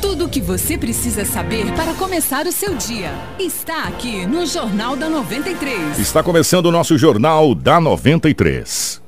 Tudo o que você precisa saber para começar o seu dia está aqui no Jornal da 93. Está começando o nosso Jornal da 93.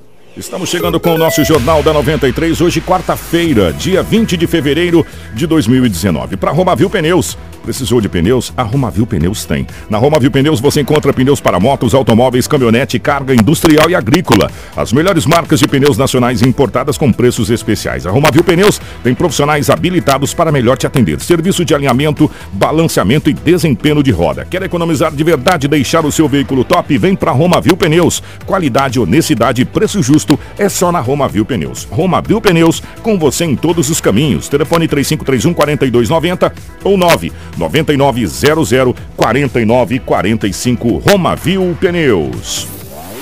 Estamos chegando com o nosso Jornal da 93, hoje quarta-feira, dia 20 de fevereiro de 2019. Para Romavil Pneus. Precisou de pneus? A Romavil Pneus tem. Na Romavil Pneus você encontra pneus para motos, automóveis, caminhonete, carga industrial e agrícola. As melhores marcas de pneus nacionais importadas com preços especiais. A Romavil Pneus tem profissionais habilitados para melhor te atender. Serviço de alinhamento, balanceamento e desempenho de roda. Quer economizar de verdade e deixar o seu veículo top? Vem para Romavil Pneus. Qualidade, honestidade e preço justo é só na Romavil Pneus. Romavil Pneus, com você em todos os caminhos. Telefone 3531 4290 ou 9 9900 4945 Romavil Pneus.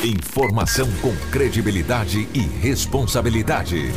Informação com credibilidade e responsabilidade.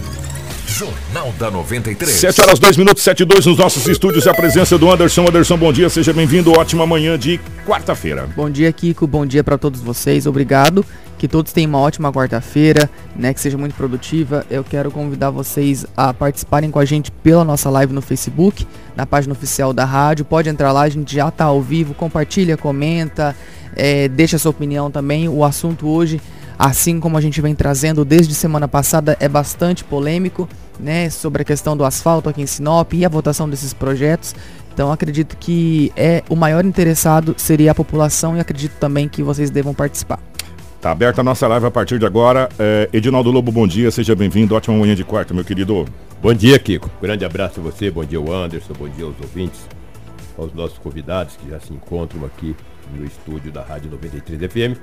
Jornal da 93. 7 horas 2 minutos, 7 e 2 nos nossos estúdios. A presença do Anderson. Anderson, bom dia, seja bem-vindo. Ótima manhã de quarta-feira. Bom dia, Kiko. Bom dia para todos vocês. Obrigado. Que todos tenham uma ótima quarta-feira, né? Que seja muito produtiva. Eu quero convidar vocês a participarem com a gente pela nossa live no Facebook, na página oficial da rádio. Pode entrar lá, a gente já tá ao vivo. Compartilha, comenta, é, deixa sua opinião também. O assunto hoje, assim como a gente vem trazendo desde semana passada, é bastante polêmico, né? Sobre a questão do asfalto aqui em Sinop e a votação desses projetos. Então acredito que é o maior interessado seria a população e acredito também que vocês devam participar. Tá aberta a nossa live a partir de agora. É, Edinaldo Lobo, bom dia, seja bem-vindo. Ótima manhã de quarta, meu querido. Bom dia, Kiko. Grande abraço a você, bom dia ao Anderson, bom dia aos ouvintes, aos nossos convidados que já se encontram aqui no estúdio da Rádio 93 FM.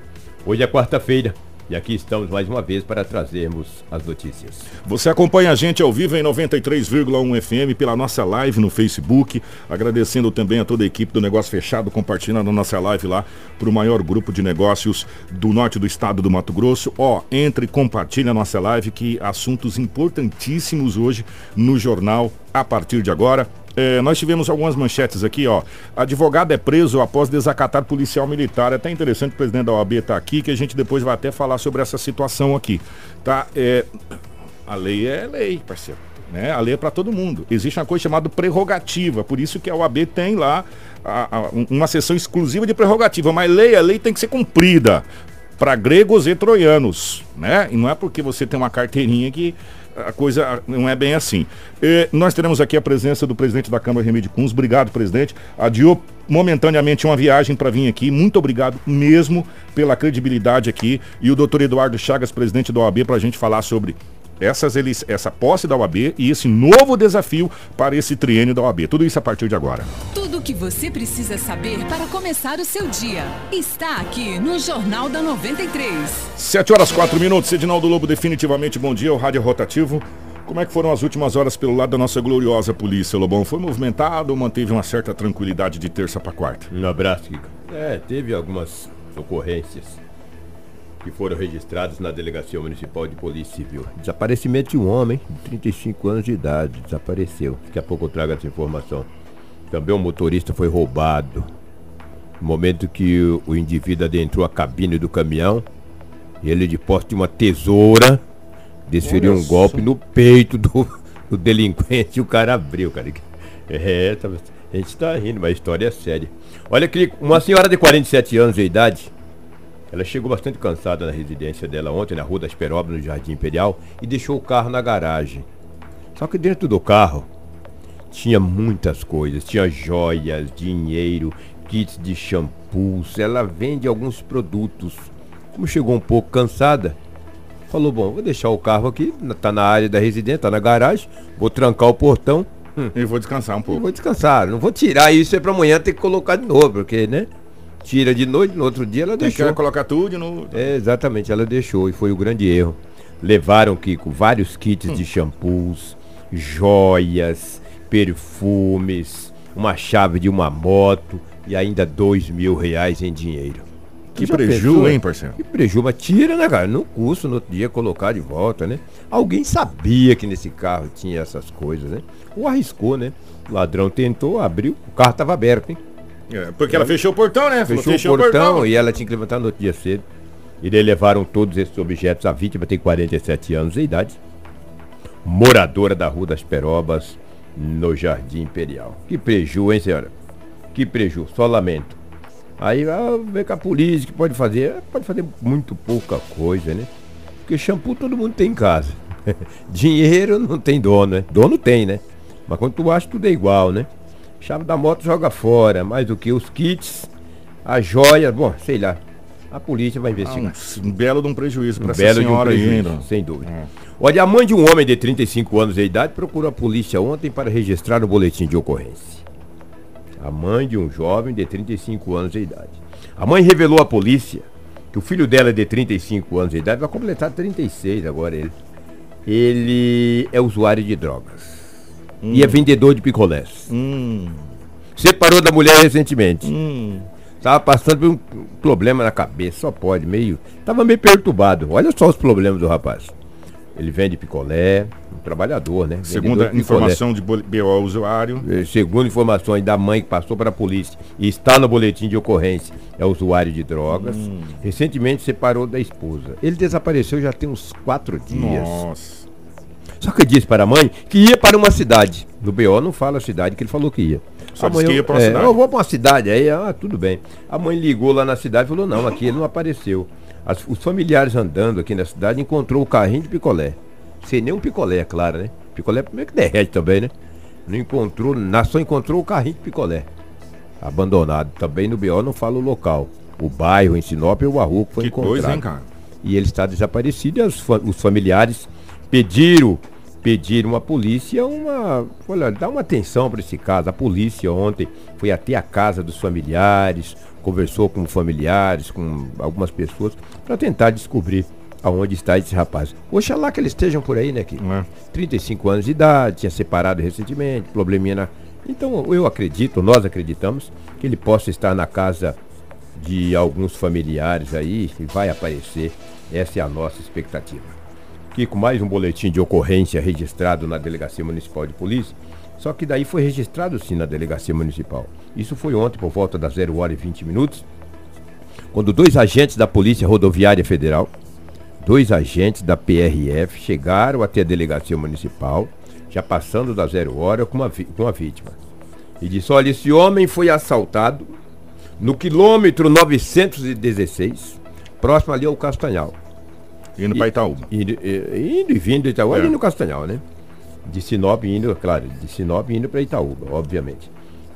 Hoje é quarta-feira e aqui estamos mais uma vez para trazermos as notícias. Você acompanha a gente ao vivo em 93,1 FM pela nossa live no Facebook. Agradecendo também a toda a equipe do Negócio Fechado, compartilhando a nossa live lá para o maior grupo de negócios do norte do estado do Mato Grosso. Ó, entre e compartilhe a nossa live, que assuntos importantíssimos hoje no jornal a partir de agora. É, nós tivemos algumas manchetes aqui, ó. Advogado é preso após desacatar policial militar. É até interessante o presidente da OAB estar tá aqui, que a gente depois vai até falar sobre essa situação aqui. Tá? É, a lei é lei, parceiro. Né? A lei é para todo mundo. Existe uma coisa chamada prerrogativa, por isso que a OAB tem lá a, a, uma sessão exclusiva de prerrogativa. Mas lei, a lei tem que ser cumprida para gregos e troianos, né? E não é porque você tem uma carteirinha que a coisa não é bem assim. E nós teremos aqui a presença do presidente da Câmara, Remédio Kunz. Obrigado, presidente. Adiou momentaneamente uma viagem para vir aqui. Muito obrigado mesmo pela credibilidade aqui. E o doutor Eduardo Chagas, presidente da OAB, para a gente falar sobre essas, eles, essa posse da OAB e esse novo desafio para esse triênio da OAB. Tudo isso a partir de agora. Tudo o que você precisa saber para começar o seu dia está aqui no Jornal da 93. 7 horas 4 minutos. Edinaldo Lobo, definitivamente bom dia. O Rádio Rotativo. Como é que foram as últimas horas pelo lado da nossa gloriosa polícia, Lobão? Foi movimentado ou manteve uma certa tranquilidade de terça para quarta? Um abraço, Kiko. É, teve algumas ocorrências que foram registrados na Delegacia Municipal de Polícia Civil. Desaparecimento de um homem de 35 anos de idade, desapareceu. Daqui a pouco eu trago essa informação. Também um motorista foi roubado. No momento que o, indivíduo adentrou a cabine do caminhão, ele de posse de uma tesoura desferiu um golpe no peito do, do delinquente e o cara abriu, cara. É, tá, a gente tá rindo, mas a história é séria. Olha que uma senhora de 47 anos de idade, ela chegou bastante cansada na residência dela ontem, na Rua das Perobras, no Jardim Imperial, e deixou o carro na garagem. Só que dentro do carro tinha muitas coisas, tinha joias, dinheiro, kits de shampoos, ela vende alguns produtos. Como chegou um pouco cansada, falou, bom, vou deixar o carro aqui, tá na área da residência, tá na garagem, vou trancar o portão. Hum, e vou descansar um pouco. vou descansar, não vou tirar isso aí pra amanhã ter que colocar de novo, porque, né? Tira de noite, no outro dia ela Tem deixou. que colocar tudo no. É, exatamente, ela deixou e foi o grande erro. Levaram, Kiko, vários kits hum. de shampoos, joias, perfumes, uma chave de uma moto e ainda dois mil reais em dinheiro. Que preju, hein, parceiro? Que preju, mas tira, né, cara? Não custa no outro dia colocar de volta, né? Alguém sabia que nesse carro tinha essas coisas, né? Ou arriscou, né? O ladrão tentou, abriu, o carro estava aberto, hein? É, porque ela fechou o portão, né? Falou, Fechou, o portão, e ela tinha que levantar no outro dia cedo. E daí levaram todos esses objetos. A vítima tem 47 anos de idade. Moradora da Rua das Perobas, no Jardim Imperial. Que preju, hein, senhora? Que preju, só lamento. Aí ah, vem com a polícia que pode fazer. Pode fazer muito pouca coisa, né? Porque shampoo todo mundo tem em casa. Dinheiro não tem dono, né? Dono tem, né? Mas quando tu acha, tudo é igual, né? Chave da moto joga fora. Mais do que os kits, a joia, bom, sei lá. A polícia vai Ah, investigar. um, um belo de um prejuízo pra Um essa belo de um senhora aí, prejuízo, ainda. sem dúvida. Olha, a mãe de um homem de 35 anos de idade procurou a polícia ontem para registrar o boletim de ocorrência. A mãe de um jovem de 35 anos de idade. A mãe revelou à polícia que o filho dela de 35 anos de idade vai completar 36 agora ele. Ele é usuário de drogas. E é vendedor de picolés. Hum, Separou da mulher recentemente. hum. Tava passando por um problema na cabeça, só pode, meio. Tava meio perturbado. Olha só os problemas do rapaz. Ele vende picolé, um trabalhador, né? Segundo a informação de BO usuário, Eh, Segundo informações da mãe que passou para a polícia e está no boletim de ocorrência, é usuário de drogas. Hum. Recentemente separou da esposa. Ele desapareceu já tem uns quatro dias. nossa. Só que disse para a mãe que ia para uma cidade. No BO não fala a cidade que ele falou que ia. Só A mãe, que ia pra uma é, cidade. Eu vou para uma cidade. Aí, ah, tudo bem. A mãe ligou lá na cidade e falou: não, aqui ele não apareceu. As- os familiares andando aqui na cidade encontrou o carrinho de picolé. Sem nem um picolé, é claro, né? Picolé primeiro que derrete também, né? Não encontrou, na- só encontrou o carrinho de picolé. Abandonado. Também no BO não fala o local. O bairro em Sinop ou a rua que foi Que encontrado coisa, hein, cara? e ele está desaparecido e os familiares pediram pediram à polícia uma olha dá uma atenção para esse caso a polícia ontem foi até a casa dos familiares conversou com familiares com algumas pessoas para tentar descobrir aonde está esse rapaz oxalá que eles estejam por aí né que Não é? 35 anos de idade tinha separado recentemente probleminha na então eu acredito nós acreditamos que ele possa estar na casa de alguns familiares aí e vai aparecer. Essa é a nossa expectativa. Kiko, mais um boletim de ocorrência registrado na Delegacia Municipal de Polícia. Só que daí foi registrado sim na Delegacia Municipal. Isso foi ontem por volta das 0 hora e 20 minutos, quando dois agentes da Polícia Rodoviária Federal, dois agentes da PRF chegaram até a Delegacia Municipal, já passando da zero hora com uma, com uma vítima. E disse, olha, esse homem foi assaltado no quilômetro 916, próximo ali ao Castanhal. Indo pra Itaúba. Indo, e- indo e vindo de Itaúba, É. ali no Castanhal, né? De Sinop indo, claro, de Sinop indo para Itaúba, obviamente.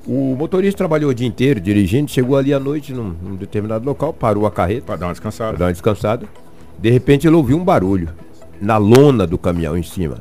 O motorista trabalhou o dia inteiro dirigindo, chegou ali à noite num, num determinado local, parou a carreta Pra dar uma para descansada. dar uma descansada. De repente ele ouviu um barulho na lona do caminhão em cima.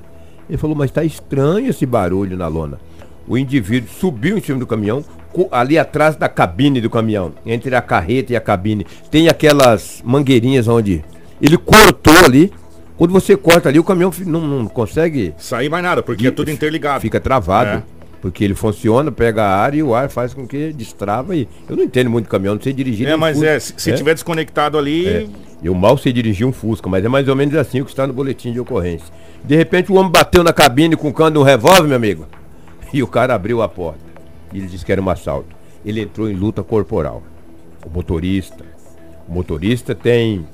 Ele falou, mas está estranho esse barulho na lona. O indivíduo subiu em cima do caminhão, ali atrás da cabine do caminhão, entre a carreta e a cabine, tem aquelas mangueirinhas onde ele cortou ali. Quando você corta ali, o caminhão não, não consegue, Sair mais nada, porque é tudo interligado. fica travado. É. Porque ele funciona, pega ar e o ar faz com que destrava e. Eu não entendo muito caminhão, não sei dirigir. É, mas Fusca. é, se, se É. tiver desconectado ali, É. Eu mal sei dirigir um Fusca, mas é mais ou menos assim o que está no boletim de ocorrência. De repente o homem bateu na cabine com o cano de um revólver, meu amigo. E o cara abriu a porta. E ele disse que era um assalto. Ele entrou em luta corporal. O motorista. O motorista tem.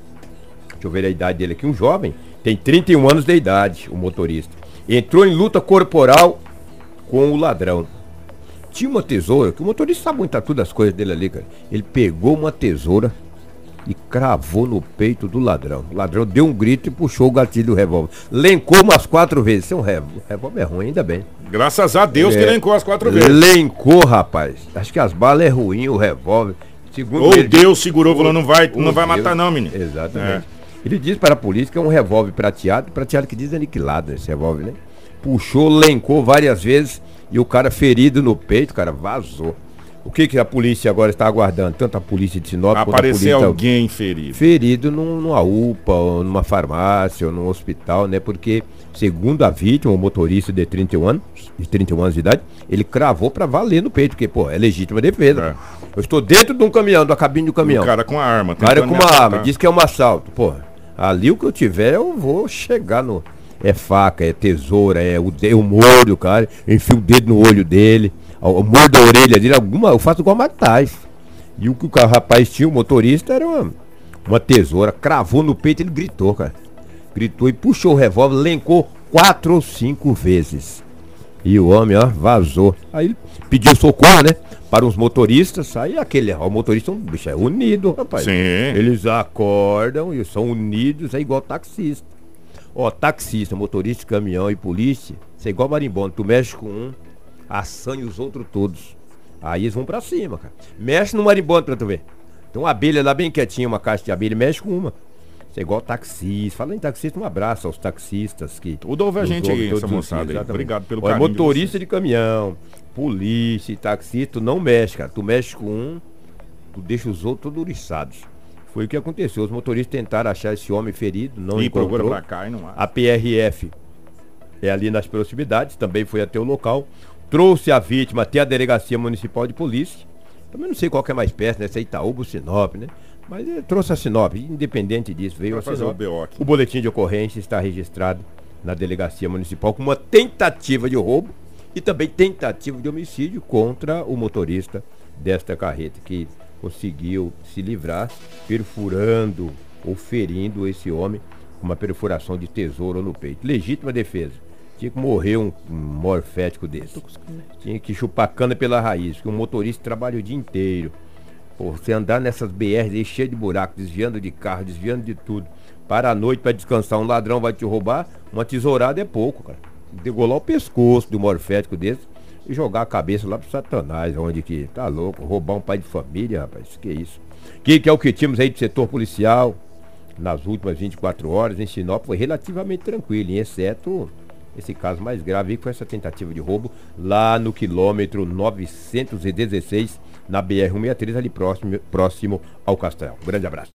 Deixa eu ver a idade dele aqui. Um jovem. Tem 31 anos de idade, o motorista. Entrou em luta corporal com o ladrão. Tinha uma tesoura, que o motorista sabe tá tudo as coisas dele ali, cara. Ele pegou uma tesoura e cravou no peito do ladrão. O ladrão deu um grito e puxou o gatilho do revólver. Lencou umas quatro vezes. Isso é um revólver. revólver é ruim, ainda bem. graças a Deus que É. elencou as quatro vezes. Lencou, rapaz. Acho que as balas é ruim, o revólver. Segundo Ou ele- Deus segurou, falou, não vai, não vai Deus. matar não, menino. Exatamente. Ele diz para a polícia que é um revólver prateado, prateado que diz aniquilado esse revólver, né? Puxou, lencou várias vezes e o cara ferido no peito, cara, vazou. O que, que a polícia agora está aguardando? Tanto a polícia de Sinop quanto a Aparecer polícia alguém ferido. ferido num- numa UPA, ou numa farmácia, ou num hospital, né? Porque, segundo a vítima, o motorista de 31 anos, de 31 anos de idade, ele cravou pra valer no peito, porque, pô, é legítima defesa. Eu estou dentro de um caminhão, da cabine do caminhão. O cara com a arma. O cara com uma arma, diz que é um assalto. Pô, ali o que eu tiver, eu vou chegar no. É faca, é tesoura, é o, de- eu mordo o cara, enfio o dedo no olho dele, eu mordo a orelha dele, alguma, eu faço igual Matais. E o que o rapaz tinha, o motorista, era uma, uma tesoura, cravou no peito, ele gritou, cara. Gritou e puxou o revólver, lencou quatro ou cinco vezes. E o homem, ó, vazou. Aí pediu socorro, né? Para os motoristas. Aí aquele, ó, o motorista, é um bicho é unido, rapaz. Sim. Eles acordam e são unidos, é igual taxista. Ó, taxista, motorista caminhão e polícia, você é igual marimbondo. Tu mexe com um, assanha os outros todos. Aí eles vão pra cima, cara. Mexe no marimbondo pra tu ver. Tem uma abelha lá bem quietinha, uma caixa de abelha, mexe com uma. Você é igual taxista. Falando em taxista, um abraço aos taxistas que. Tudo ouve a gente aí, essa moçada dias, aí. Obrigado pelo Olha, carinho de motorista de, caminhão, polícia e taxista, tu não mexe, cara. Tu mexe com um, tu deixa os outros todos uriçados. Foi o que aconteceu. Os motoristas tentaram achar esse homem ferido, não E procura encontrou. pra cá e não há. A PRF é ali nas proximidades, também foi até o local. Trouxe a vítima até a Delegacia Municipal de Polícia. Também não sei qual que é mais perto, né? Se é Itaúba ou Sinop, né? Mas eh, trouxe a Sinop, independente disso, veio Vai a fazer Sinop. o. O boletim de ocorrência está registrado na Delegacia Municipal com uma tentativa de roubo e também tentativa de homicídio contra o motorista desta carreta, que conseguiu se livrar perfurando ou ferindo esse homem com uma perfuração de tesouro no peito. Legítima defesa. Tinha que morrer um, um morfético desse. Tinha que chupar cana pela raiz, porque um motorista trabalha o dia inteiro. Você andar nessas BRs aí de buraco, desviando de carro, desviando de tudo. Para a noite para descansar, um ladrão vai te roubar, uma tesourada é pouco, cara. Degolar o pescoço do morfético desse e jogar a cabeça lá pro satanás, onde que tá louco, roubar um pai de família, rapaz, que isso. Que, que é o que tínhamos aí do setor policial nas últimas 24 horas em Sinop foi relativamente tranquilo, exceto esse caso mais grave que foi essa tentativa de roubo lá no quilômetro 916 na BR-163 ali próximo, próximo ao Castelo. Um grande abraço.